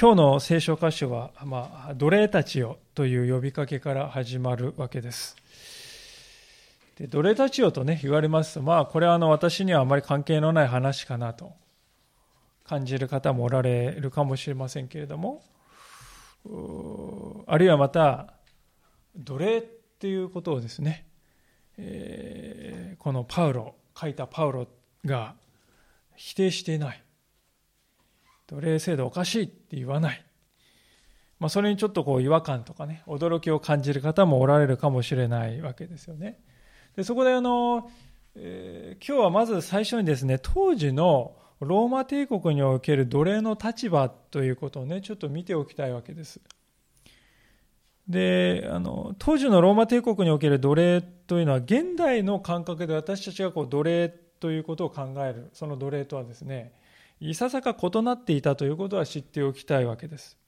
今日の聖書箇所は、まあ、奴隷たちよという呼びかけから始まるわけです。で奴隷たちよとね、言われますと、まあ、これはあの私にはあまり関係のない話かなと感じる方もおられるかもしれませんけれども、あるいはまた、奴隷っていうことをですね、えー、このパウロ、書いたパウロが否定していない。奴隷制度おかしいって言わない。まあ、それにちょっとこう違和感とかね、驚きを感じる方もおられるかもしれないわけですよね。でそこであの、えー、今日はまず最初にですね、当時のローマ帝国における奴隷の立場ということをね、ちょっと見ておきたいわけです。で、あの、当時のローマ帝国における奴隷というのは、現代の感覚で私たちがこう奴隷ということを考える、その奴隷とはですね、いささか異なっていたということは知っておきたいわけです。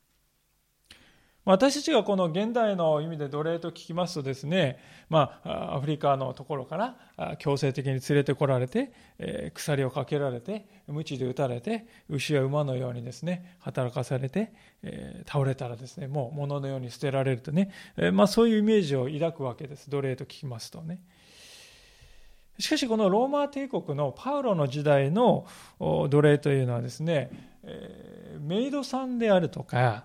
私たちがこの現代の意味で奴隷と聞きますとですね、まあ、アフリカのところから強制的に連れてこられて、え鎖をかけられて、鞭で打たれて、牛や馬のようにですね、働かされて、え倒れたらですね、もう物のように捨てられるとね、えまあ、そういうイメージを抱くわけです。奴隷と聞きますとね。しかしこのローマ帝国のパウロの時代の奴隷というのはですね、えメイドさんであるとか、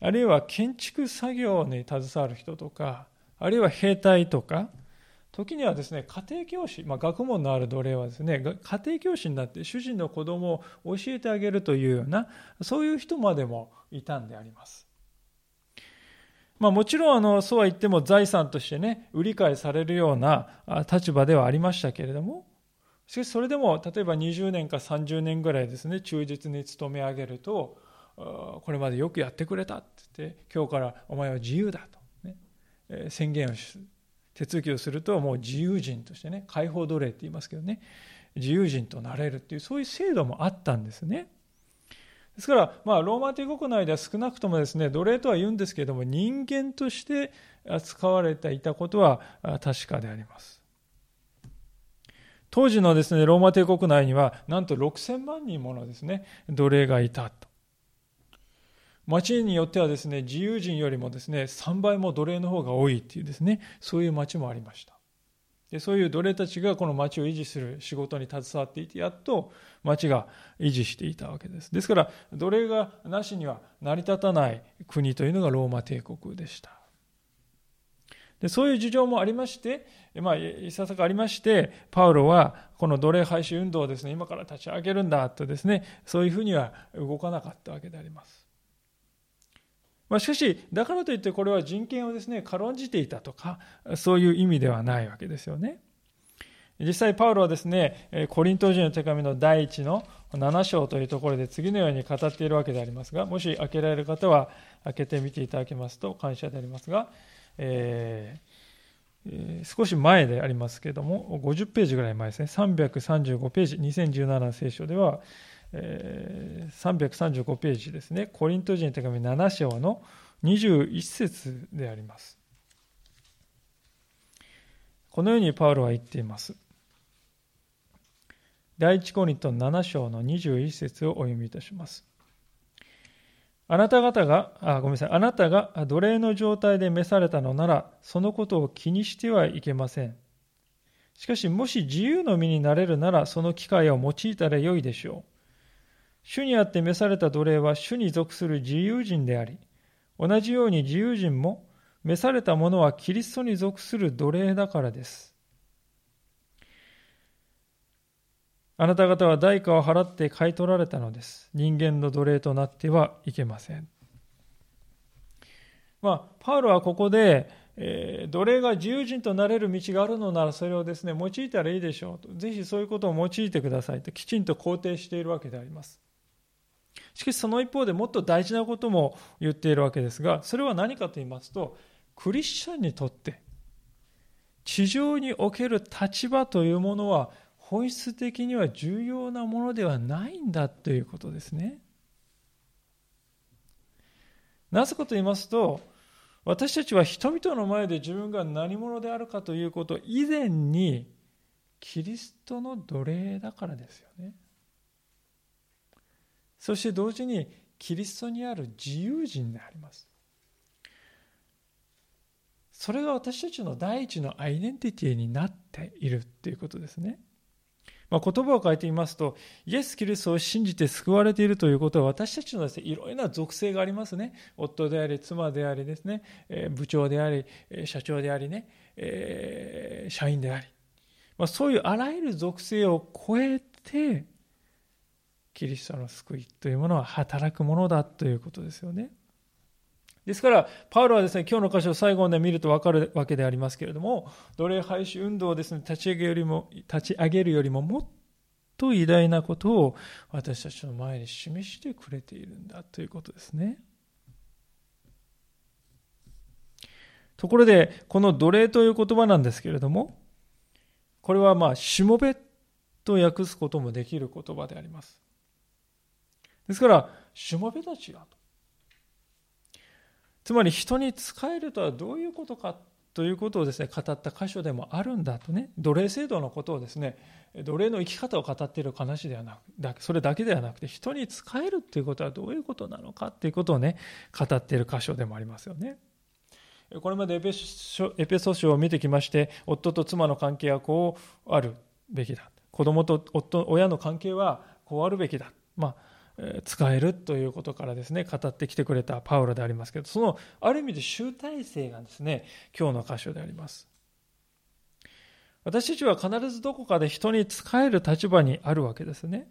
あるいは建築作業に携わる人とか、あるいは兵隊とか、時にはですね、家庭教師、まあ、学問のある奴隷はですね、家庭教師になって主人の子供を教えてあげるというような、そういう人までもいたんであります。まあ、もちろんあのそうは言っても財産としてね売り買いされるような立場ではありましたけれどもしかしそれでも例えば20年か30年ぐらいですね忠実に勤め上げるとこれまでよくやってくれたって言って今日からお前は自由だと、ね宣言をする手続きをするともう自由人としてね解放奴隷って言いますけどね自由人となれるっていうそういう制度もあったんですね。ですから、まあ、ローマ帝国内では少なくともですね、奴隷とは言うんですけれども、人間として扱われていたことは確かであります。当時のですね、ローマ帝国内には、なんと6000万人ものですね、奴隷がいたと。町によってはですね、自由人よりもですね、3倍も奴隷の方が多いっていうですね、そういう町もありました。でそういう奴隷たちがこの町を維持する仕事に携わっていてやっと町が維持していたわけです。ですから奴隷がなしには成り立たない国というのがローマ帝国でした。でそういう事情もありまして、まあ、いささかありましてパウロはこの奴隷廃止運動をですね今から立ち上げるんだとですねそういうふうには動かなかったわけであります。まあ、しかし、だからといってこれは人権をですね、軽んじていたとか、そういう意味ではないわけですよね。実際、パウロはですね、コリント人の手紙の第一の7章というところで次のように語っているわけでありますが、もし開けられる方は開けてみていただけますと感謝でありますが、えー、少し前でありますけれども、50ページぐらい前ですね、335ページ、2017聖書では、え335ページですね、コリント人の手紙7章の21節であります。このようにパウロは言っています。第一コリント7章の21節をお読みいたします。あなた方が、あ、ごめんなさい。あなたが奴隷の状態で召されたのなら、そのことを気にしてはいけません。しかし、もし自由の身になれるなら、その機会を用いたらよいでしょう。主にあって召された奴隷は主に属する自由人であり、同じように自由人も召された者はキリストに属する奴隷だからです。あなた方は代価を払って買い取られたのです。人間の奴隷となってはいけません。まあ、パウロはここで、えー、奴隷が自由人となれる道があるのならそれをですね、用いたらいいでしょうと。ぜひそういうことを用いてくださいときちんと肯定しているわけであります。しかしその一方でもっと大事なことも言っているわけですが、それは何かと言いますと、クリスチャンにとって、地上における立場というものは本質的には重要なものではないんだということですね。なぜかと言いますと、私たちは人々の前で自分が何者であるかということ以前に、キリストの奴隷だからですよね。そして同時にキリストにある自由人でありますそれが私たちの第一のアイデンティティになっているということですね。まあ、言葉を変えてみますと、イエス・キリストを信じて救われているということは、私たちのです、ね、いろいろな属性がありますね。夫であり、妻でありですね、え部長であり、社長でありね、え、社員であり。まあ、そういうあらゆる属性を超えて、キリストの救いというものは働くものだということですよね。ですから、パウロはですね、今日の箇所を最後まで見ると分かるわけでありますけれども、奴隷廃止運動をですね、立ち上げよりも、立ち上げるよりももっと偉大なことを私たちの前に示してくれているんだということですね。ところで、この奴隷という言葉なんですけれども、これはまあ、しもべと訳すこともできる言葉であります。ですから、しもべたちだと。つまり人に仕えるとはどういうことかということをですね、語った箇所でもあるんだとね、奴隷制度のことをですね、奴隷の生き方を語っている話ではなく、それだけではなくて、人に仕えるということはどういうことなのかということをね、語っている箇所でもありますよね。これまでエペソ書を見てきまして、夫と妻の関係はこうあるべきだ。子供と夫、親の関係はこうあるべきだ。まあ使えるということからですね語ってきてくれたパウロでありますけどそのある意味で集大成がですね今日の箇所であります。私たちは必ずどこかで人に仕える立場にあるわけですね。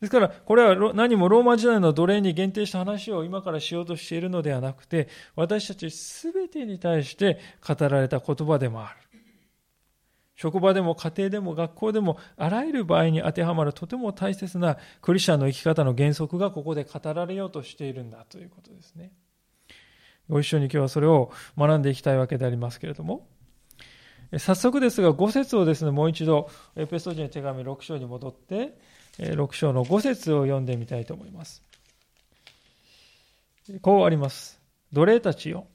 ですからこれは何もローマ時代の奴隷に限定した話を今からしようとしているのではなくて私たち全てに対して語られた言葉でもある。職場でも家庭でも学校でもあらゆる場合に当てはまるとても大切なクリスチャンの生き方の原則がここで語られようとしているんだということですね。ご一緒に今日はそれを学んでいきたいわけでありますけれども、早速ですが5節をですね、もう一度エペソジの手紙6章に戻って、6章の5節を読んでみたいと思います。こうあります。奴隷たちよ、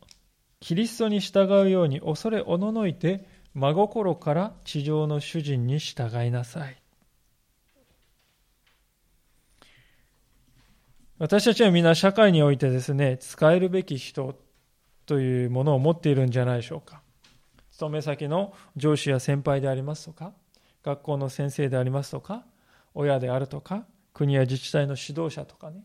キリストに従うように恐れおののいて真心から地上の主人に従いなさい。私たちは皆社会においてですね、使えるべき人というものを持っているんじゃないでしょうか。勤め先の上司や先輩でありますとか、学校の先生でありますとか、親であるとか、国や自治体の指導者とかね。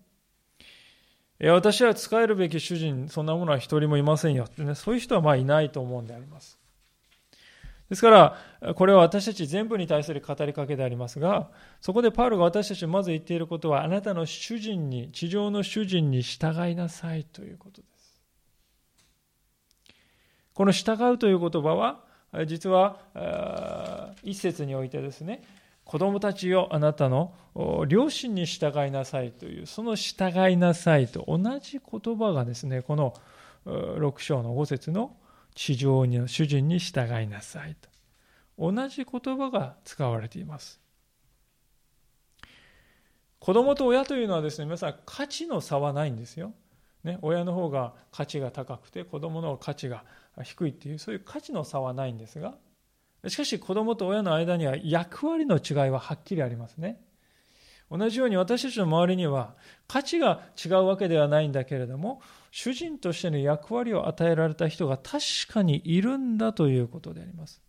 私は使えるべき主人、そんなものは一人もいませんよってね、そういう人はまあいないと思うんであります。ですから、これは私たち全部に対する語りかけでありますが、そこでパウロが私たちまず言っていることは、あなたの主人に、地上の主人に従いなさいということです。この従うという言葉は、実は一節においてですね、子供たちよあなたの両親に従いなさいという、その従いなさいと同じ言葉がですね、この6章の5節の地上の主人に従いなさいと。同じ言葉が使われています。子供と親というのはですね、皆さん価値の差はないんですよ。ね、親の方が価値が高くて子供の価値が低いっていうそういう価値の差はないんですがしかし子供と親の間には役割の違いははっきりありますね同じように私たちの周りには価値が違うわけではないんだけれども主人としての役割を与えられた人が確かにいるんだということであります。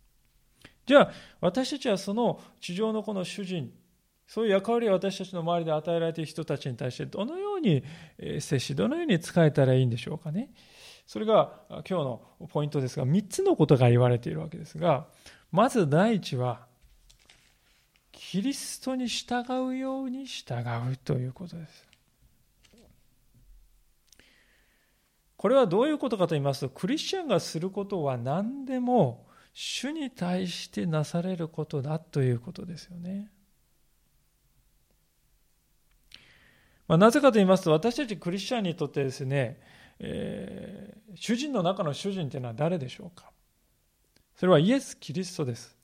じゃあ、私たちはその地上のこの主人、そういう役割を私たちの周りで与えられている人たちに対してどのように接し、どのように使えたらいいんでしょうかね。それが今日のポイントですが、3つのことが言われているわけですが、まず第一は、キリストに従うように従うということです。これはどういうことかと言いますと、クリスチャンがすることは何でも主に対してなされることだということですよね。まあ、なぜかと言いますと、私たちクリスチャンにとってですね、えー、主人の中の主人というのは誰でしょうか？それはイエス・キリストです。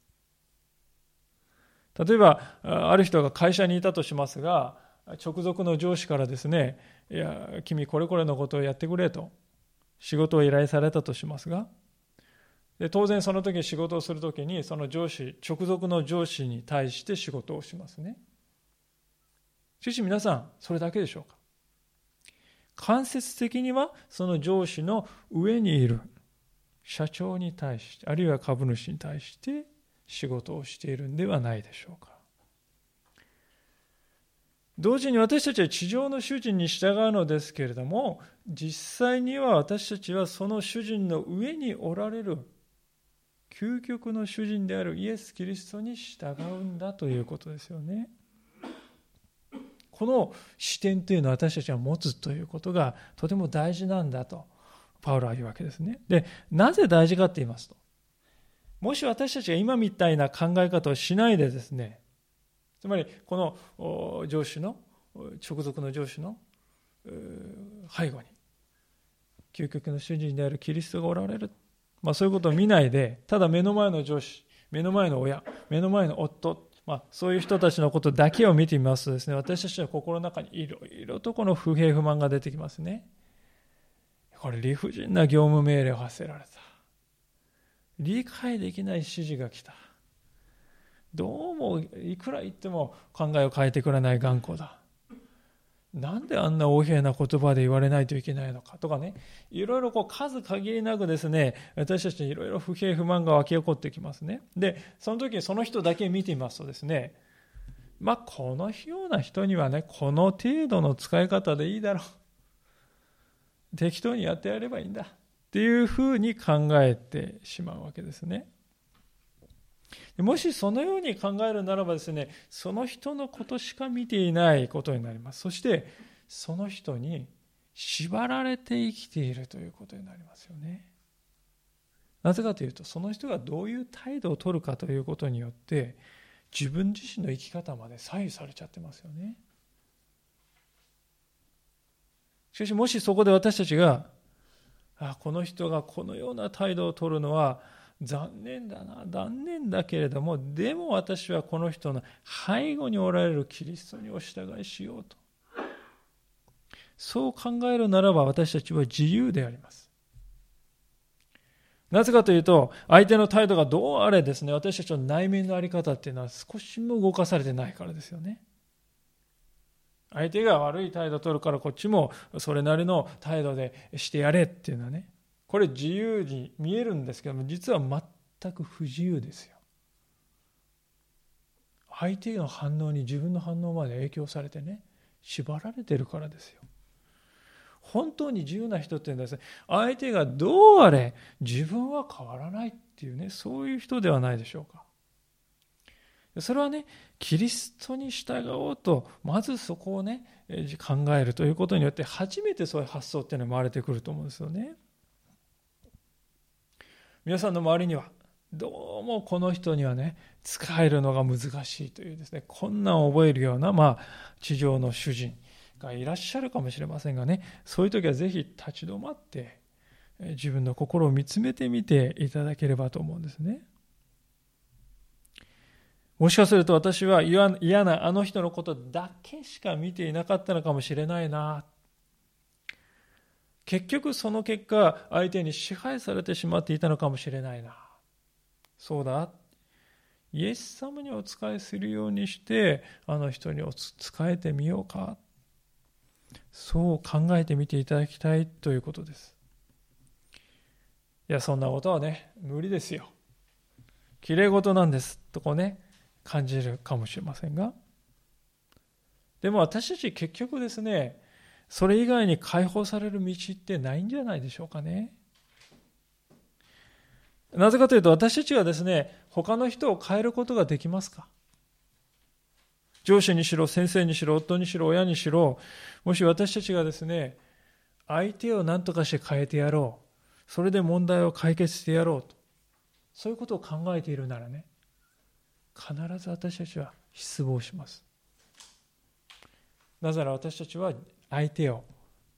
例えば、ある人が会社にいたとしますが、直属の上司からですね、いや、君これこれのことをやってくれと。仕事を依頼されたとしますがで当然その時仕事をする時にその上司直属の上司に対して仕事をしますねしかし皆さん、それだけでしょうか？間接的にはその上司の上にいる社長に対して、あるいは株主に対して仕事をしているんではないでしょうか？同時に私たちは地上の主人に従うのですけれども、実際には私たちはその主人の上におられる究極の主人であるイエス・キリストに従うんだということですよね。この視点というのを私たちは持つということがとても大事なんだとパウロは言うわけですね。で、なぜ大事かって言いますと、もし私たちが今みたいな考え方をしないでですね、つまりこの上司の直属の上司の背後に究極の主人であるキリストがおられる、まあ、そういうことを見ないでただ目の前の上司目の前の親目の前の夫、まあ、そういう人たちのことだけを見てみますとですね私たちの心の中にいろいろとこの不平不満が出てきますね。これ理不尽な業務命令を発せられた。理解できない指示が来た。どうもいくら言っても考えを変えてくれない頑固だ。なんであんな横柄な言葉で言われないといけないのかとかね。いろいろこう数限りなくですね私たちにいろいろ不平不満が湧き起こってきますね。でその時にその人だけ見てみますとですねまあこのような人にはねこの程度の使い方でいいだろう。適当にやってやればいいんだっていうふうに考えてしまうわけですね。もしそのように考えるならばですね、その人のことしか見ていないことになります。そして、その人に縛られて生きているということになりますよね。なぜかというと、その人がどういう態度を取るかということによって、自分自身の生き方まで左右されちゃってますよね。しかし、もしそこで私たちが、あこの人がこのような態度を取るのは、残念だな残念だけれどもでも私はこの人の背後におられるキリストにお従いしようと。そう考えるならば私たちは自由であります。なぜかというと相手の態度がどうあれですね私たちの内面の在り方っていうのは少しも動かされてないからですよね。相手が悪い態度を取るからこっちもそれなりの態度でしてやれっていうのはね。これ自由に見えるんですけども実は全く不自由ですよ。相手の反応に自分の反応まで影響されてね縛られてるからですよ。本当に自由な人っていうんですね相手がどうあれ自分は変わらないっていうねそういう人ではないでしょうか。それはねキリストに従おうとまずそこをね考えるということによって初めてそういう発想っていうのが生まれてくると思うんですよね。皆さんの周りにはどうもこの人にはね使えるのが難しいというですね困難を覚えるような、まあ、地上の主人がいらっしゃるかもしれませんがねそういう時はぜひ立ち止まって自分の心を見つめてみていただければと思うんですね。もしかすると私は嫌なあの人のことだけしか見ていなかったのかもしれないな結局その結果相手に支配されてしまっていたのかもしれないな。そうだ。イエス様にお仕えするようにしてあの人にお仕えてみようか。そう考えてみていただきたいということです。いやそんなことはね無理ですよ。きれい事なんです。とこうね感じるかもしれませんが。でも私たち結局ですねそれ以外に解放される道ってないんじゃないでしょうかね。なぜかというと私たちはですね、他の人を変えることができますか？上司にしろ、先生にしろ、夫にしろ、親にしろ、もし私たちがですね、相手を何とかして変えてやろう。それで問題を解決してやろうと。そういうことを考えているならね、必ず私たちは失望します。なぜなら私たちは相手を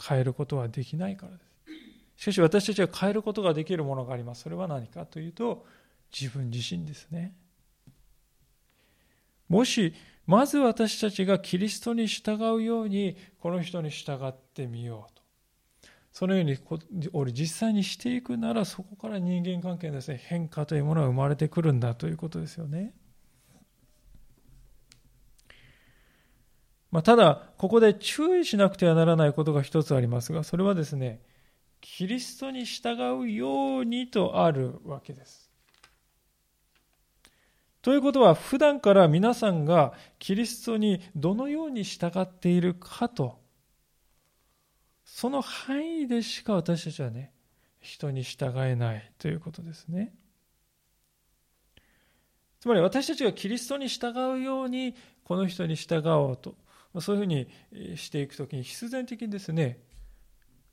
変えることはできないからです。しかし私たちは変えることができるものがあります。それは何かというと自分自身ですね。もしまず私たちがキリストに従うようにこの人に従ってみようと。そのように俺実際にしていくならそこから人間関係のです、ね、変化というものが生まれてくるんだということですよね。まあ、ただ、ここで注意しなくてはならないことが一つありますが、それはですね、キリストに従うようにとあるわけです。ということは、普段から皆さんがキリストにどのように従っているかと、その範囲でしか私たちはね、人に従えないということですね。つまり私たちがキリストに従うようにこの人に従おうとそういうふうにしていくときに必然的にですね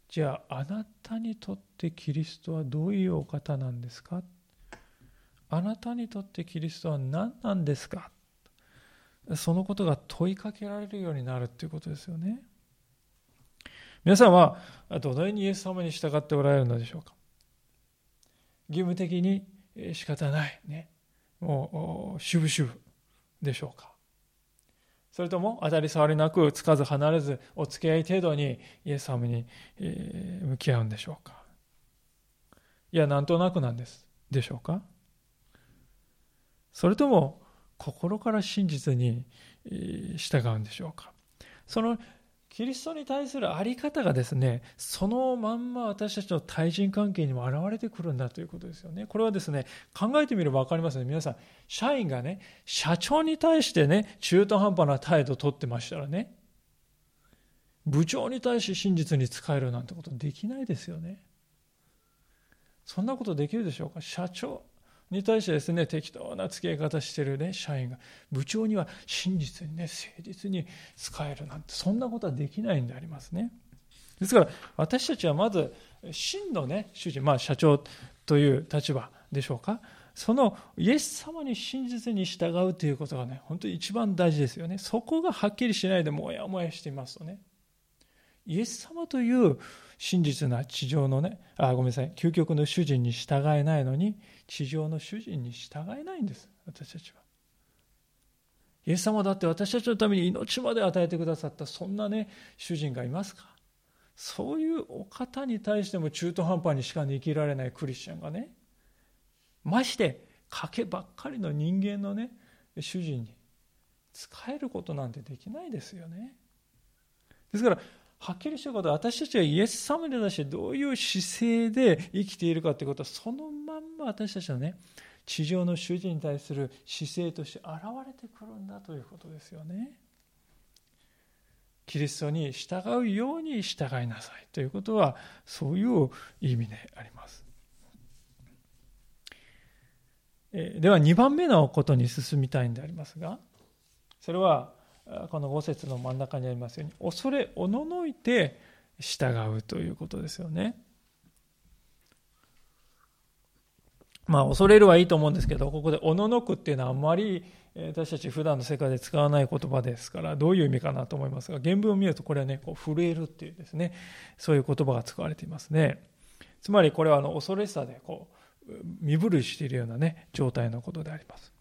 じゃああなたにとってキリストはどういうお方なんですか？あなたにとってキリストは何なんですか？そのことが問いかけられるようになるということですよね。皆さんはどのようにイエス様に従っておられるのでしょうか？義務的に仕方ない。ね。もう、しぶしぶでしょうか？それとも当たり障りなくつかず離れずお付き合い程度にイエス様に向き合うんでしょうか？いやなんとなくなんです。でしょうか？それとも心から真実に従うんでしょうか？そのキリストに対する在り方がですね、そのまんま私たちの対人関係にも現れてくるんだということですよね。これはですね、考えてみれば分かりますね。皆さん、社員がね、社長に対してね、中途半端な態度をとってましたらね、部長に対して真実に使えるなんてことできないですよね。そんなことできるでしょうか？社長、に対してですね、適当な付き合い方してるね、社員が、部長には真実にね、誠実に使えるなんて、そんなことはできないんでありますね。ですから、私たちはまず、真のね、主人、まあ社長という立場でしょうか。そのイエス様に真実に従うということがね、本当に一番大事ですよね。そこがはっきりしないでもやもやしていますとね、イエス様という真実な地上のね、あ、ごめんなさい、究極の主人に従えないのに、地上の主人に従えないんです、私たちは。イエス様だって私たちのために命まで与えてくださったそんなね、主人がいますか？そういうお方に対しても中途半端にしか生きられないクリスチャンがね、まして賭けばっかりの人間のね、主人に使えることなんてできないですよね。ですから、はっきりしたことは私たちがイエス様に対してどういう姿勢で生きているかということはそのまんま私たちのね地上の主人に対する姿勢として現れてくるんだということですよね。キリストに従うように従いなさいということはそういう意味であります。では2番目のことに進みたいんでありますがそれはこの5節の真ん中にありますように恐れおののいて従うということですよね。まあ恐れるはいいと思うんですけどここでおののくっていうのはあんまり私たち普段の世界で使わない言葉ですからどういう意味かなと思いますが原文を見るとこれはねこう震えるっていうですねそういう言葉が使われていますねつまりこれはあの恐れさでこう身震いしているようなね状態のことであります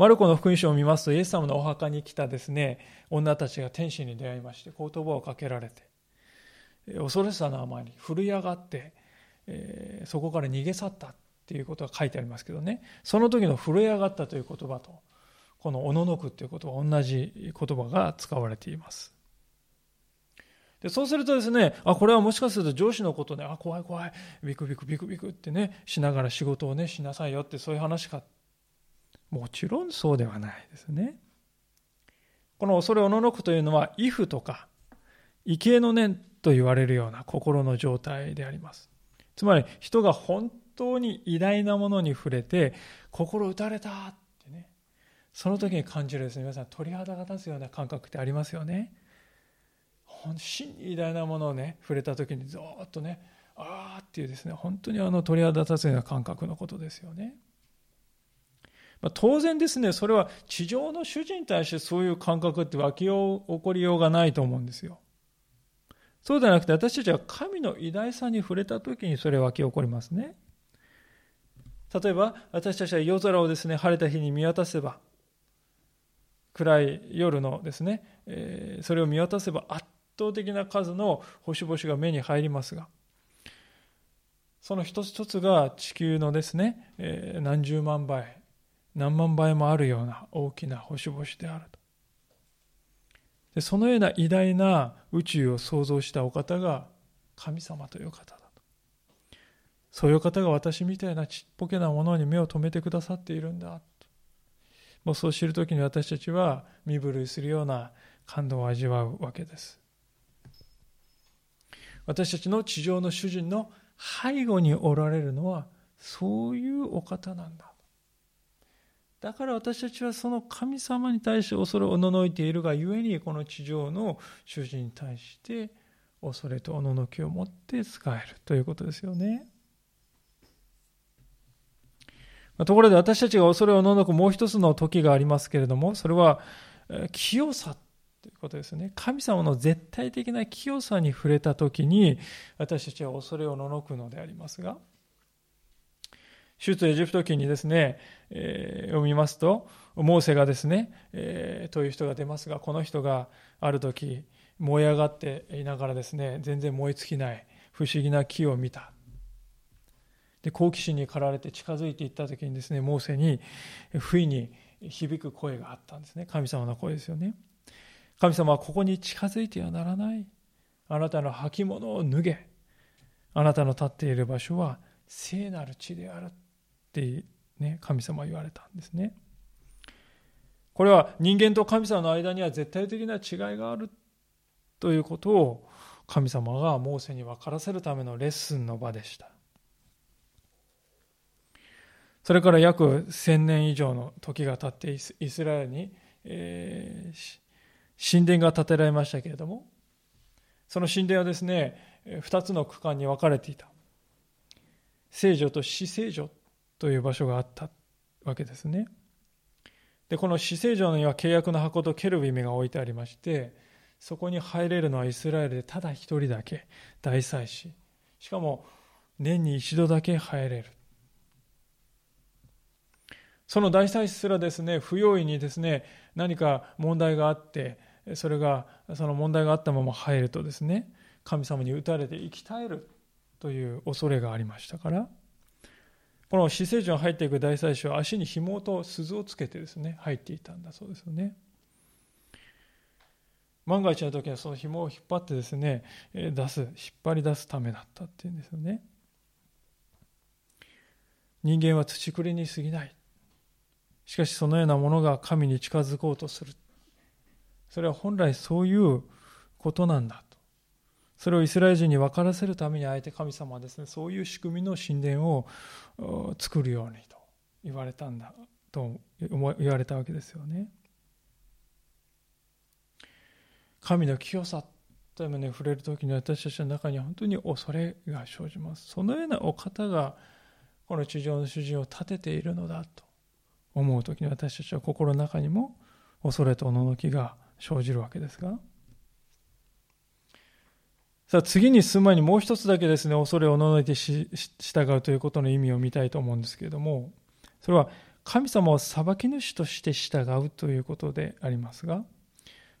マルコの福音書を見ますと、イエス様のお墓に来たですね、女たちが天使に出会いまして、言葉をかけられて、恐ろしさのあまり震え上がって、え、そこから逃げ去ったっていうことが書いてありますけどね、その時の震え上がったという言葉と、このおののくということは同じ言葉が使われています。でそうするとですね、あ、これはもしかすると上司のことね、あ、怖い怖い、ビクビクビクビクってね、しながら仕事をね、しなさいよってそういう話かもちろんそうではないですね。この恐れおののくというのは、畏怖とか、畏敬の念と言われるような心の状態であります。つまり、人が本当に偉大なものに触れて、心打たれたってね、その時に感じるですね、皆さん鳥肌が立つような感覚ってありますよね。真に偉大なものをね、触れた時にずっとね、ああっていうですね、本当にあの鳥肌立つような感覚のことですよね。ま、当然ですね、それは地上の主人に対してそういう感覚って湧き起こりようがないと思うんですよ。そうではなくて私たちは神の偉大さに触れた時にそれ湧き起こりますね。例えば私たちは夜空をですね、晴れた日に見渡せば、暗い夜のですね、えー、それを見渡せば圧倒的な数の星々が目に入りますが、その一つ一つが地球のですね、えー、何十万倍、何万倍もあるような大きな星々であると。でそのような偉大な宇宙を創造したお方が神様という方だと。そういう方が私みたいなちっぽけなものに目を留めてくださっているんだ。もうそう知るときに私たちは身震いするような感動を味わうわけです。私たちの地上の主人の背後におられるのはそういうお方なんだ。だから私たちはその神様に対して恐れをおののいているがゆえにこの地上の主人に対して恐れとおののきを持って使えるということですよね。ところで私たちが恐れをののくもう一つの時がありますけれどもそれは清さということですね。神様の絶対的な清さに触れた時に私たちは恐れをののくのでありますが出エジプト記にですね、えー、読みますと、モーセがですね、えー、という人が出ますが、この人がある時、燃え上がっていながらですね、全然燃え尽きない不思議な木を見た。で、好奇心に駆られて近づいていった時にですね、モーセに不意に響く声があったんですね。神様の声ですよね。神様はここに近づいてはならない。あなたの履物を脱げ。あなたの立っている場所は聖なる地である。ってね、神様は言われたんですね。これは人間と神様の間には絶対的な違いがあるということを神様がモーセに分からせるためのレッスンの場でした。それから約千年以上の時が経ってイスラエルに、えー、神殿が建てられましたけれどもその神殿はですね2つの区間に分かれていた聖女と死聖女という場所があったわけですね。で、この死聖城には契約の箱とケルビムが置いてありまして、そこに入れるのはイスラエルでただ一人だけ、大祭司。しかも、年に一度だけ入れる。その大祭司すらですね、不用意にですね、何か問題があって、それが、その問題があったまま入るとですね、神様に打たれて生き絶えるという恐れがありましたから、この死聖所に入っていく大祭司は足に紐と鈴をつけてですね入っていたんだそうですよね。万が一の時はその紐を引っ張ってですね出す引っ張り出すためだったっていうんですよね。人間は土くりに過ぎない。しかしそのようなものが神に近づこうとする。それは本来そういうことなんだ。それをイスラエル人に分からせるためにあえて神様はですねそういう仕組みの神殿を作るようにと言われたんだと言われたわけですよね。神の清さというものに触れる時に私たちの中には本当に恐れが生じます。そのようなお方がこの地上の主人を立てているのだと思う時に私たちは心の中にも恐れとおののきが生じるわけですがさあ次に進む前にもう一つだけですね、恐れをののいて従うということの意味を見たいと思うんですけれども、それは神様を裁き主として従うということでありますが、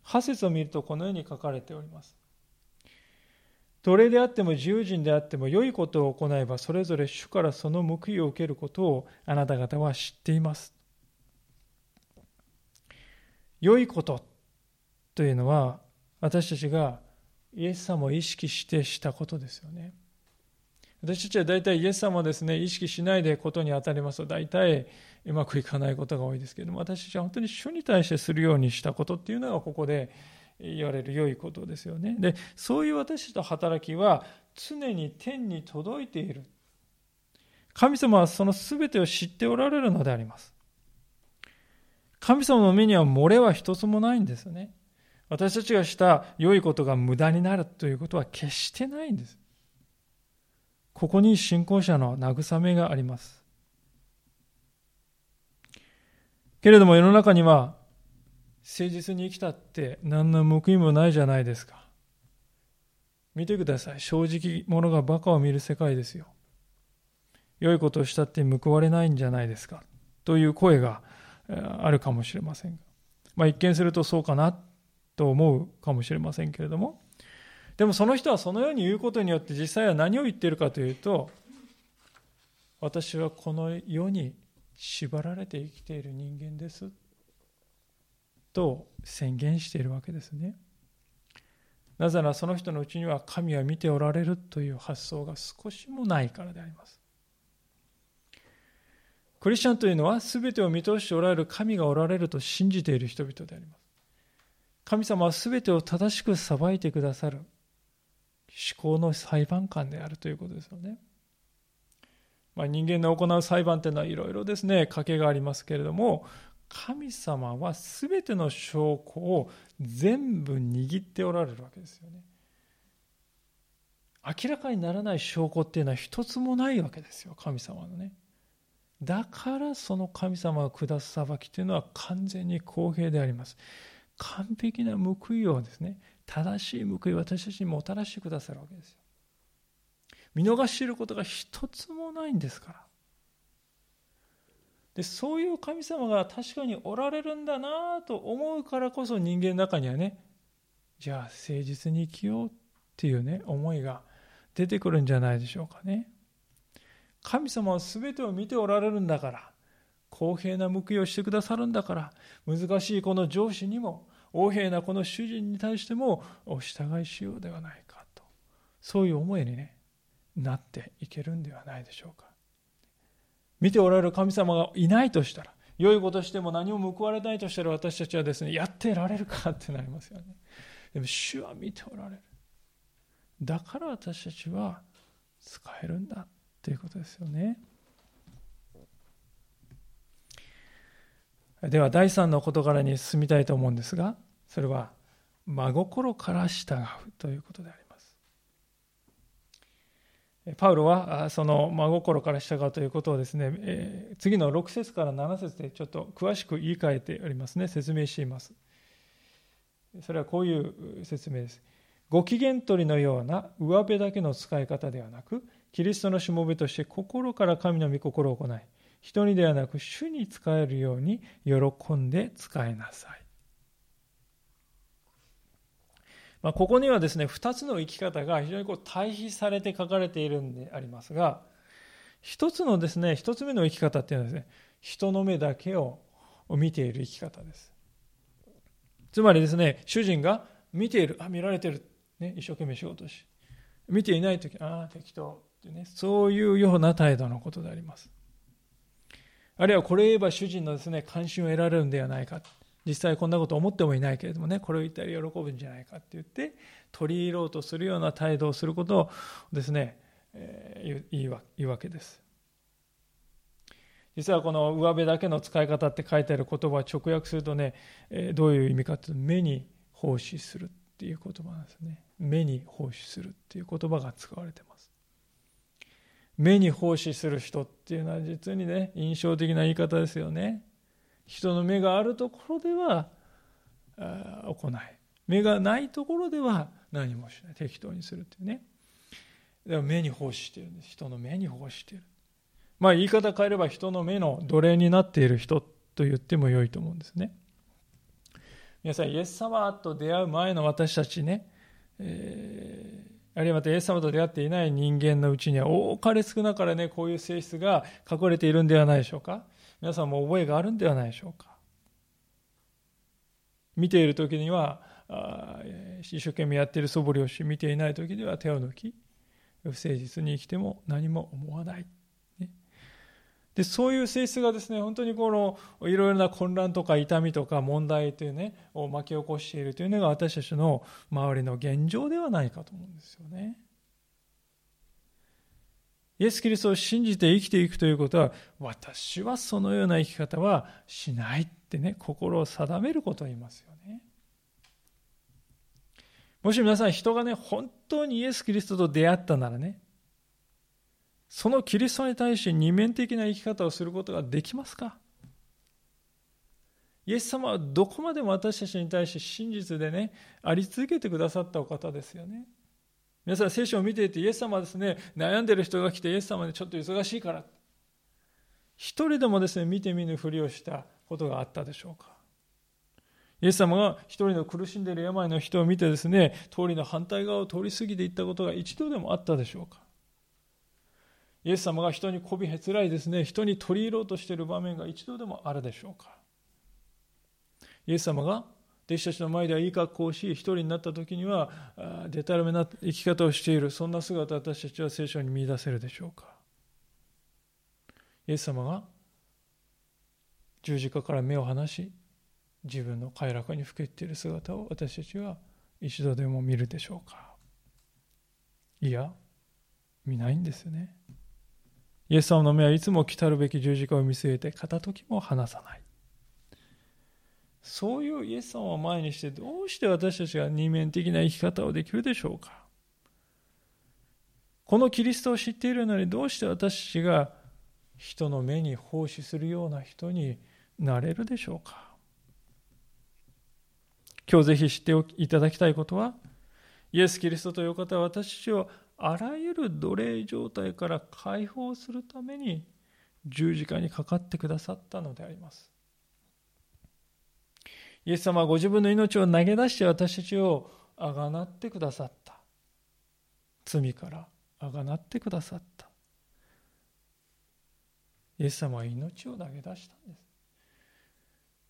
8節を見るとこのように書かれております。奴隷であっても自由人であっても良いことを行えばそれぞれ主からその報いを受けることをあなた方は知っています。良いことというのは私たちがイエス様を意識してしたことですよね。私たちは大体イエス様をですね、意識しないでことに当たりますと大体うまくいかないことが多いですけれども、私たちは本当に主に対してするようにしたことっていうのがここで言われる良いことですよね。で、そういう私たちの働きは常に天に届いている。神様はその全てを知っておられるのであります。神様の目には漏れは一つもないんですよね。私たちがした良いことが無駄になるということは決してないんです。ここに信仰者の慰めがあります。けれども世の中には誠実に生きたって何の報いもないじゃないですか。見てください。正直者が馬鹿を見る世界ですよ。良いことをしたって報われないんじゃないですか。という声があるかもしれませんが。まあ一見するとそうかなと思うかもしれませんけれどもでもその人はそのように言うことによって実際は何を言っているかというと私はこの世に縛られて生きている人間ですと宣言しているわけですね。なぜならその人のうちには神は見ておられるという発想が少しもないからであります。クリスチャンというのは全てを見通しておられる神がおられると信じている人々であります。神様は全てを正しく裁いてくださる思考の裁判官であるということですよね。まあ、人間の行う裁判というのはいろいろですね、賭けがありますけれども、神様は全ての証拠を全部握っておられるわけですよね。明らかにならない証拠っていうのは一つもないわけですよ、神様のね。だからその神様が下す裁きというのは完全に公平であります。完璧な報いをですね、正しい報いを私たちにもたらしてくださるわけですよ。見逃していることが一つもないんですから。でそういう神様が確かにおられるんだなと思うからこそ人間の中にはねじゃあ誠実に生きようっていうね思いが出てくるんじゃないでしょうかね神様は全てを見ておられるんだから公平な報いをしてくださるんだから難しいこの上司にも横柄なこの主人に対してもお従いしようではないかとそういう思いにねなっていけるんではないでしょうか見ておられる神様がいないとしたら、良いことしても何も報われないとしたら私たちはですね、やってられるかってなりますよね。でも主は見ておられる。だから私たちは使えるんだっていうことですよね。では第3の事柄に進みたいと思うんですが、それは真心から従うということであります。パウロはその真心から従うということをですね、次の6節から7節でちょっと詳しく言い換えておりますね、説明しています。それはこういう説明です。ご機嫌取りのような上辺だけの使い方ではなく、キリストのしもべとして心から神の御心を行い、人にではなく主に仕えるように喜んで使いなさい。まあ、ここにはですね、2つの生き方が非常にこう対比されて書かれているんでありますが、一つのですね、一つ目の生き方っていうのはですね、人の目だけを見ている生き方です。つまりですね、主人が見ている、あ、見られてる、ね、一生懸命仕事し、見ていないとき、ああ、適当ってね、そういうような態度のことであります。あるいはこれ言えば主人のですね、関心を得られるんではないか。実際こんなこと思ってもいないけれどもねこれを言ったら喜ぶんじゃないかって言って取り入ろうとするような態度をすることをですね、えー、言うわけです。実はこの上辺だけの使い方って書いてある言葉を直訳するとね、えー、どういう意味かというと目に奉仕するっていう言葉なんですね。目に奉仕するっていう言葉が使われてます。目に奉仕する人っていうのは実にね印象的な言い方ですよね。人の目があるところでは行い。目がないところでは何もしない。適当にするっていうね。でも目に奉仕してるんです。人の目に奉仕している。まあ言い方変えれば人の目の奴隷になっている人と言っても良いと思うんですね。皆さんイエス様と出会う前の私たちね、えー、あるいはまたイエス様と出会っていない人間のうちには多かれ少なかれねこういう性質が隠れているんではないでしょうか？皆さんも覚えがあるんではないでしょうか？見ている時には一生懸命やっている素振りをし見ていない時には手を抜き不誠実に生きても何も思わない、でそういう性質がですね本当にこのいろいろな混乱とか痛みとか問題というねを巻き起こしているというのが私たちの周りの現状ではないかと思うんですよね。イエス・キリストを信じて生きていくということは、私はそのような生き方はしないってね、心を定めることを言いますよね。もし皆さん人がね、本当にイエス・キリストと出会ったならね、そのキリストに対して二面的な生き方をすることができますか？イエス様はどこまでも私たちに対して真実でね、あり続けてくださったお方ですよね。皆さん聖書を見ていてイエス様はですね悩んでる人が来てイエス様でちょっと忙しいから。一人でもですね見て見ぬふりをしたことがあったでしょうか。イエス様が一人の苦しんでいる病の人を見てですね通りの反対側を通り過ぎていったことが一度でもあったでしょうか。イエス様が人に媚びへつらいですね人に取り入ろうとしている場面が一度でもあるでしょうかイエス様が弟子たちの前ではいい格好をし、一人になった時には、でたらめな生き方をしている、そんな姿を私たちは聖書に見出せるでしょうか。イエス様が十字架から目を離し、自分の快楽にふけっている姿を私たちは一度でも見るでしょうか。いや、見ないんですよね。イエス様の目はいつも来たるべき十字架を見据えて片時も離さない。そういうイエス様を前にしてどうして私たちが二面的な生き方をできるでしょうかこのキリストを知っているのにどうして私たちが人の目に奉仕するような人になれるでしょうか今日ぜひ知っていただきたいことはイエス・キリストという方は私たちをあらゆる奴隷状態から解放するために十字架にかかってくださったのでありますイエス様はご自分の命を投げ出して私たちをあがなってくださった。罪からあがなってくださった。イエス様は命を投げ出したんです。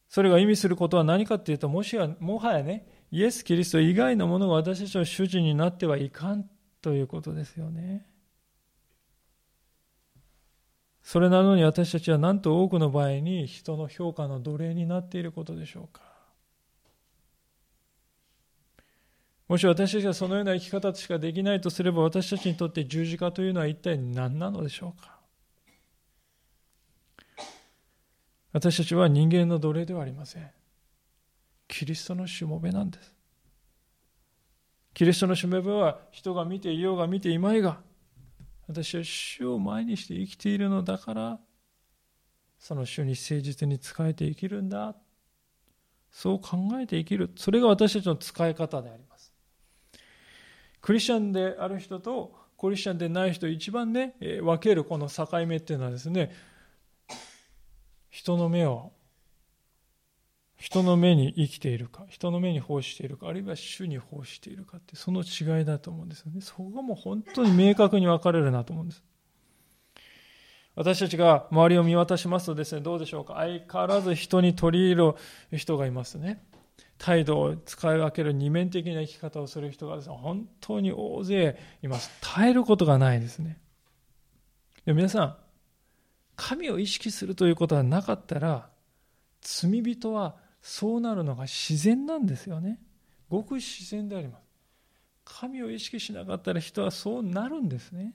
それが意味することは何かっていうと、もしや、もはやね、イエス・キリスト以外のものが私たちの主人になってはいかんということですよね。それなのに私たちはなんと多くの場合に人の評価の奴隷になっていることでしょうか。もし私たちがそのような生き方しかできないとすれば私たちにとって十字架というのは一体何なのでしょうか私たちは人間の奴隷ではありません。キリストのしもべなんです。キリストのしもべは人が見ていようが見ていまいが私は主を前にして生きているのだからその主に誠実に仕えて生きるんだ。そう考えて生きる。それが私たちの使い方であります。クリスチャンである人とクリスチャンでない人一番ね分けるこの境目っていうのはですね人の目を人の目に生きているか人の目に奉しているかあるいは主に奉しているかってその違いだと思うんですよねそこがもう本当に明確に分かれるなと思うんです私たちが周りを見渡しますとですねどうでしょうか相変わらず人に取り入る人がいますね態度を使い分ける二面的な生き方をする人がですね、本当に大勢います。耐えることがないですね。で皆さん、神を意識するということはなかったら、罪人はそうなるのが自然なんですよね。ごく自然であります。神を意識しなかったら人はそうなるんですね。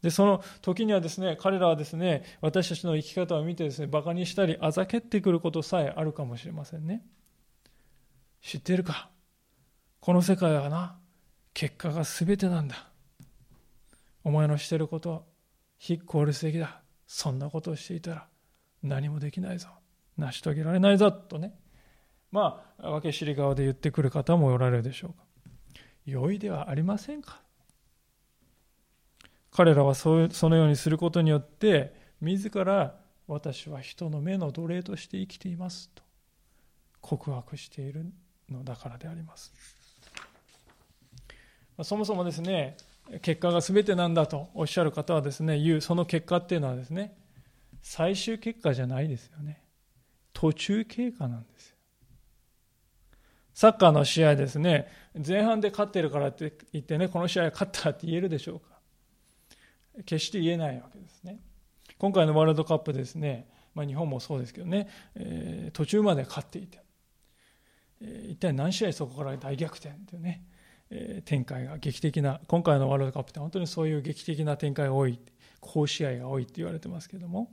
で、その時にはですね、彼らはですね、私たちの生き方を見てですね、馬鹿にしたり、あざけってくることさえあるかもしれませんね。知ってるか？この世界はな、結果が全てなんだ。お前のしてることは非効率的だ。そんなことをしていたら何もできないぞ。成し遂げられないぞ。とね。まあ、分け知り顔で言ってくる方もおられるでしょうか。良いではありませんか彼らはそのようにすることによって自ら私は人の目の奴隷として生きていますと告白しているのだからでありますそもそもですね結果が全てなんだとおっしゃる方はですね言うその結果っていうのはですね最終結果じゃないですよね途中経過なんですよ。サッカーの試合ですね。前半で勝ってるからって言ってねこの試合勝ったって言えるでしょうか。決して言えないわけですね。今回のワールドカップですね、まあ、日本もそうですけどね、えー、途中まで勝っていて、えー、一体何試合そこから大逆転というね、えー、展開が劇的な、今回のワールドカップって本当にそういう劇的な展開が多い、好試合が多いって言われてますけども、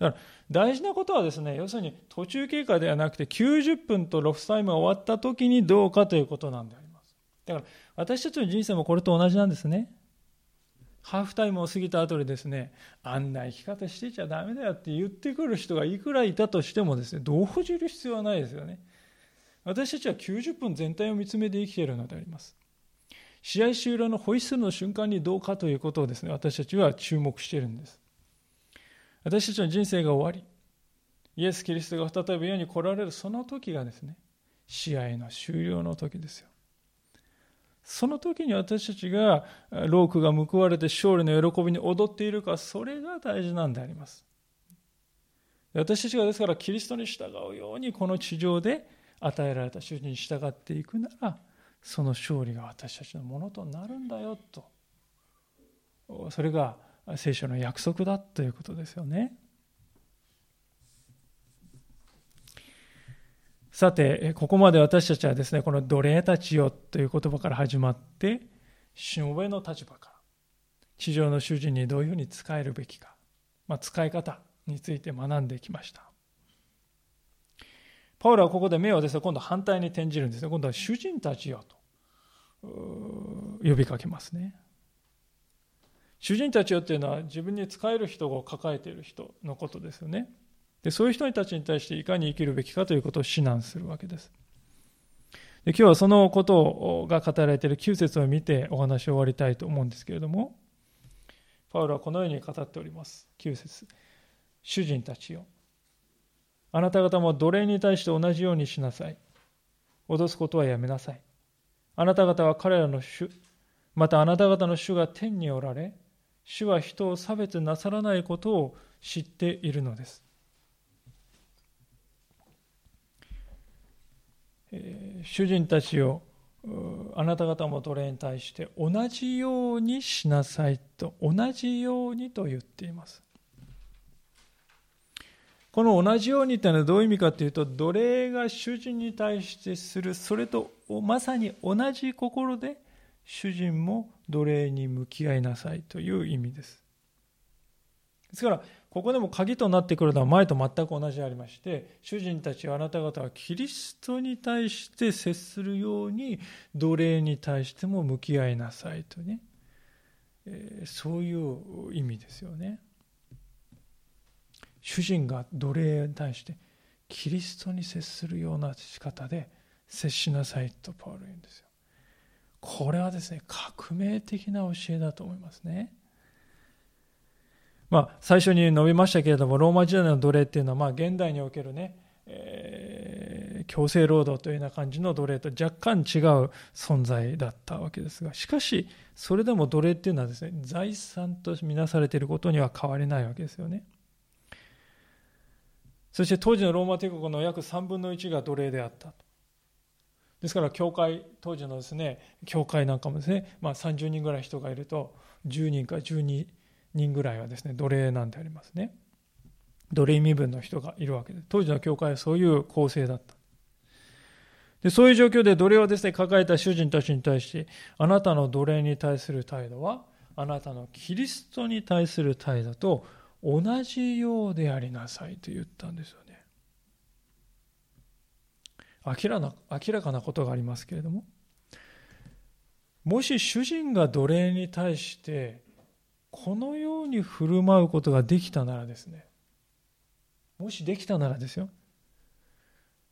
だから大事なことはですね、要するに途中経過ではなくて90分とロフタイムが終わった時にどうかということなんであります。だから私たちの人生もこれと同じなんですね。ハーフタイムを過ぎた後でですね、あんな生き方してちゃだめだよって言ってくる人がいくらいたとしてもですね、動じる必要はないですよね。私たちは90分全体を見つめて生きているのであります。試合終了のホイッスルの瞬間にどうかということをですね、私たちは注目しているんです。私たちの人生が終わり、イエス・キリストが再び世に来られるその時がですね、試合の終了の時ですよ。その時に私たちがロークが報われて勝利の喜びに踊っているか、それが大事なんであります。私たちがですからキリストに従うようにこの地上で与えられた主人に従っていくならその勝利が私たちのものとなるんだよとそれが聖書の約束だということですよね。さて、ここまで私たちはですね、この奴隷たちよという言葉から始まって、しもべの立場から、地上の主人にどういうふうに使えるべきか、まあ、使い方について学んできました。パウロはここで目をですね、今度反対に転じるんですね。今度は主人たちよと呼びかけますね。主人たちよっていうのは自分に使える人を抱えている人のことですよね。でそういう人たちに対していかに生きるべきかということを指南するわけです。で今日はそのことが語られている9節を見てお話を終わりたいと思うんですけれども、パウロはこのように語っております。9節主人たちよ。あなた方も奴隷に対して同じようにしなさい。脅すことはやめなさい。あなた方は彼らの主、またあなた方の主が天におられ、主は人を差別なさらないことを知っているのです。えー、主人たちをあなた方も奴隷に対して同じようにしなさいと同じようにと言っていますこの同じようにというのはどういう意味かというと奴隷が主人に対してするそれとまさに同じ心で主人も奴隷に向き合いなさいという意味です。ですからここでも鍵となってくるのは前と全く同じでありまして主人たちあなた方はキリストに対して接するように奴隷に対しても向き合いなさいとね、えー、そういう意味ですよね。主人が奴隷に対してキリストに接するような仕方で接しなさいとパウロ言うんですよ。これはですね革命的な教えだと思いますねまあ、最初に述べましたけれども、ローマ時代の奴隷っていうのは、まあ、現代におけるね、えー、強制労働というような感じの奴隷と若干違う存在だったわけですが、しかし、それでも奴隷っていうのはですね、財産とみなされていることには変わりないわけですよね。そして当時のローマ帝国の約3分の1が奴隷であったと。ですから、教会、当時のですね、教会なんかもですね、まあ、30人ぐらい人がいると、10人か12人ぐらいはですね奴隷なんでありますね。奴隷身分の人がいるわけで当時の教会はそういう構成だった。でそういう状況で奴隷をですね抱えた主人たちに対してあなたの奴隷に対する態度はあなたのキリストに対する態度と同じようでありなさいと言ったんですよね。明らな明らかなことがありますけれどももし主人が奴隷に対してこのように振る舞うことができたならですねもしできたならですよ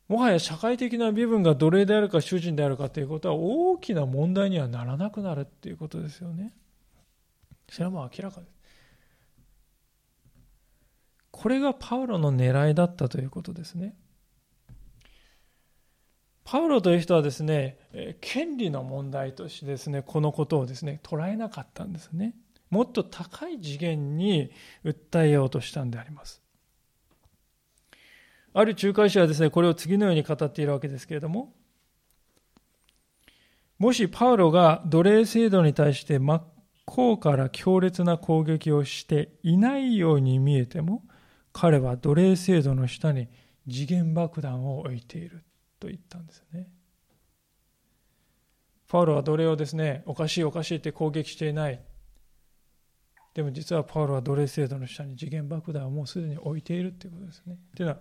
もはや社会的な身分が奴隷であるか主人であるかということは大きな問題にはならなくなるっていうことですよね。それはもう明らかです。これがパウロの狙いだったということですね。パウロという人はですね権利の問題としてですねこのことをですね捉えなかったんですねもっと高い次元に訴えようとしたんであります。ある仲介者はですね、これを次のように語っているわけですけれども、もしパウロが奴隷制度に対して真っ向から強烈な攻撃をしていないように見えても、彼は奴隷制度の下に次元爆弾を置いていると言ったんですね。パウロは奴隷をですね、おかしいおかしいって攻撃していない。でも実はパウロは奴隷制度の下に次元爆弾をもうすでに置いているということですね。というのは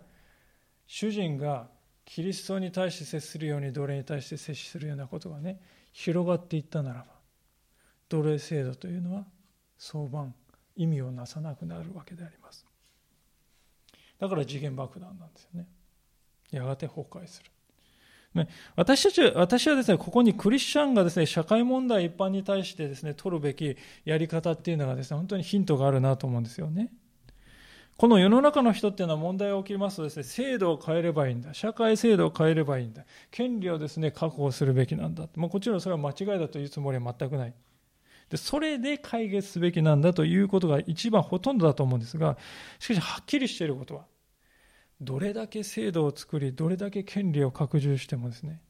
主人がキリストに対して接するように奴隷に対して接するようなことがね広がっていったならば奴隷制度というのは相番意味をなさなくなるわけであります。だから次元爆弾なんですよね。やがて崩壊する。ね、私たち私はですねここにクリスチャンがですね社会問題一般に対してですね取るべきやり方っていうのがですね本当にヒントがあるなと思うんですよね。この世の中の人っていうのは問題が起きますとですね制度を変えればいいんだ。社会制度を変えればいいんだ。権利をですね確保するべきなんだ。もうもちろんそれは間違いだというつもりは全くない。でそれで解決すべきなんだということが一番ほとんどだと思うんですがしかしはっきりしていることはどれだけ制度を作りどれだけ権利を拡充してもですね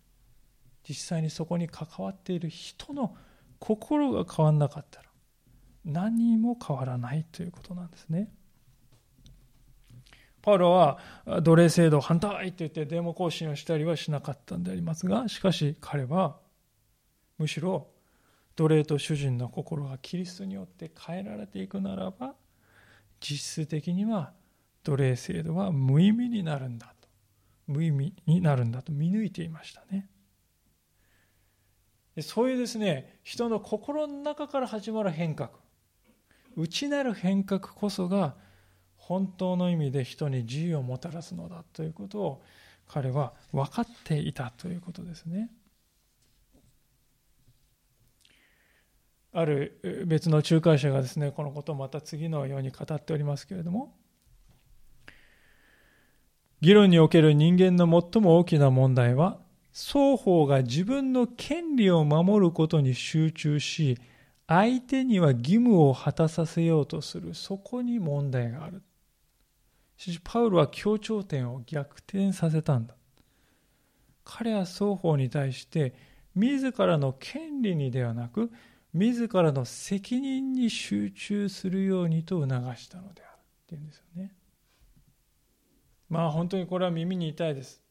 実際にそこに関わっている人の心が変わらなかったら何も変わらないということなんですね。パウロは奴隷制度反対って言ってデモ行進をしたりはしなかったんでありますがしかし彼はむしろ奴隷と主人の心がキリストによって変えられていくならば実質的には奴隷制度は無意味になるんだと。無意味になるんだと。見抜いていましたね。そういうですね人の心の中から始まる変革。内なる変革こそが本当の意味で人に自由をもたらすのだということを彼は分かっていたということですね。ある別の仲介者がですねこのことをまた次のように語っておりますけれども議論における人間の最も大きな問題は双方が自分の権利を守ることに集中し相手には義務を果たさせようとする。そこに問題がある。しかしパウロは協調点を逆転させたんだ。彼は双方に対して自らの権利にではなく自らの責任に集中するようにと促したのである。っていうんですよね。まあ本当にこれは耳に痛いです。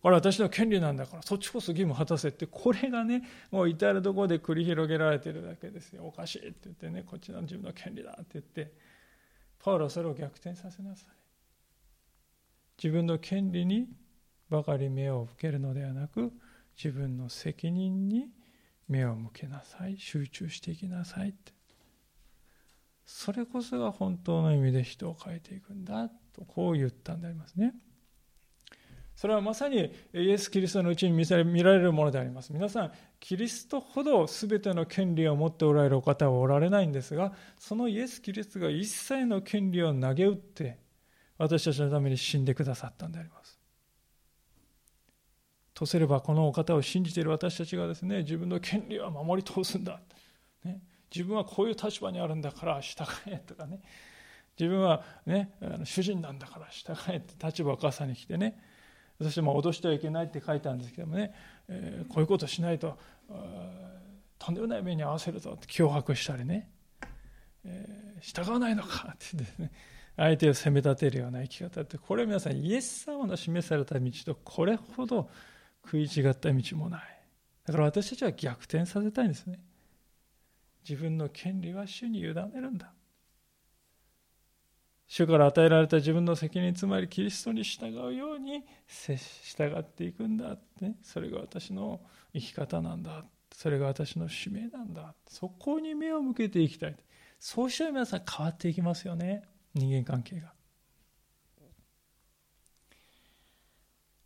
これは私の権利なんだからそっちこそ義務果たせってこれがねもう至る所で繰り広げられてるだけですよ。おかしいって言ってねこっちの自分の権利だって言って。パウロはそれを逆転させなさい。自分の権利にばかり目を向けるのではなく自分の責任に目を向けなさい。集中していきなさいって。それこそが本当の意味で人を変えていくんだとこう言ったんでありますねそれはまさにイエス・キリストのうちに見せられるものであります。皆さん、キリストほど全ての権利を持っておられるお方はおられないんですが、そのイエス・キリストが一切の権利を投げ打って、私たちのために死んでくださったんであります。とすれば、このお方を信じている私たちがですね、自分の権利は守り通すんだ。ね、自分はこういう立場にあるんだから従えとかね、自分はね、主人なんだから従えって立場を重ねてきてね、そしても脅してはいけないって書いてあるんですけどもね、えー、こういうことしないととんでもない目に遭わせるぞって脅迫したりね、えー、従わないのかってですね相手を責め立てるような生き方ってこれは皆さんイエス様の示された道とこれほど食い違った道もない。だから私たちは逆転させたいんですね。自分の権利は主に委ねるんだ。主から与えられた自分の責任つまりキリストに従うように従っていくんだって、それが私の生き方なんだ。それが私の使命なんだ。そこに目を向けていきたい。そうしたら皆さん変わっていきますよね。人間関係が。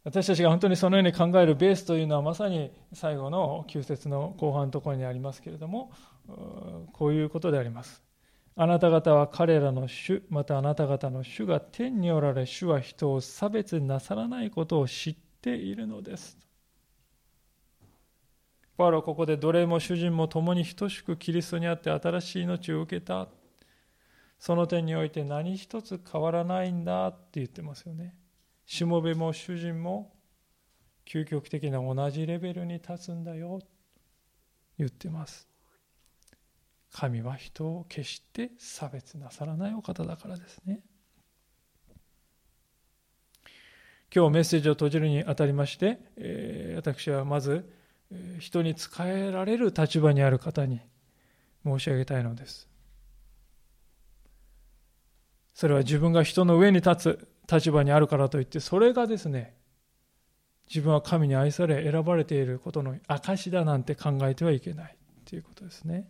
私たちが本当にそのように考えるベースというのはまさに最後の9節の後半のところにありますけれどもこういうことであります。あなた方は彼らの主、またあなた方の主が天におられ、主は人を差別なさらないことを知っているのです。パウロはここで奴隷も主人も共に等しくキリストにあって新しい命を受けた。その点において何一つ変わらないんだって言ってますよね。しもべも主人も究極的な同じレベルに立つんだよ。言ってます。神は人を決して差別なさらないお方だからですね。今日メッセージを閉じるにあたりまして、えー、私はまず、えー、人に仕えられる立場にある方に申し上げたいのです。それは自分が人の上に立つ立場にあるからといって、それがですね、自分は神に愛され選ばれていることの証だなんて考えてはいけないということですね。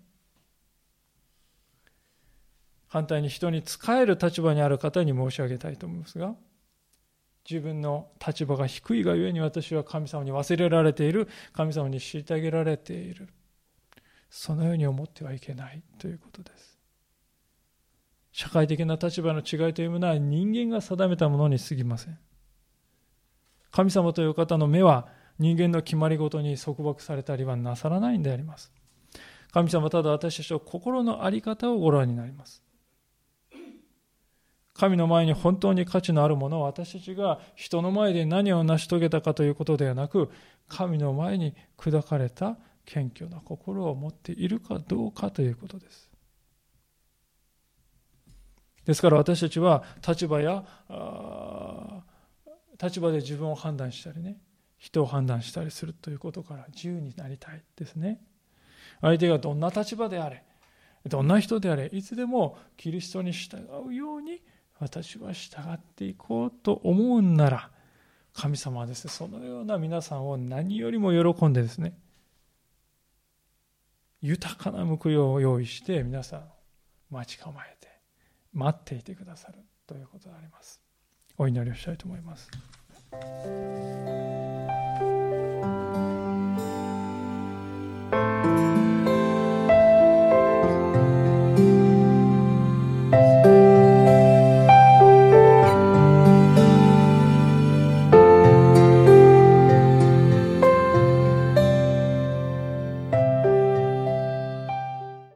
反対に人に仕える立場にある方に申し上げたいと思いますが、自分の立場が低いがゆえに私は神様に忘れられている、神様に虐げられている。そのように思ってはいけないということです。社会的な立場の違いというものは人間が定めたものに過ぎません。神様という方の目は人間の決まりごとに束縛されたりはなさらないんであります。神様はただ私たちの心の在り方をご覧になります。神の前に本当に価値のあるものを私たちが人の前で何を成し遂げたかということではなく、神の前に砕かれた謙虚な心を持っているかどうかということです。ですから私たちは立場や立場で自分を判断したりね人を判断したりするということから自由になりたいですね相手がどんな立場であれどんな人であれいつでもキリストに従うように私は従っていこうと思うんなら神様はですねそのような皆さんを何よりも喜んでですね豊かな報いを用意して皆さん待ち構えて待っていてくださるということであります。お祈りをしたいと思います。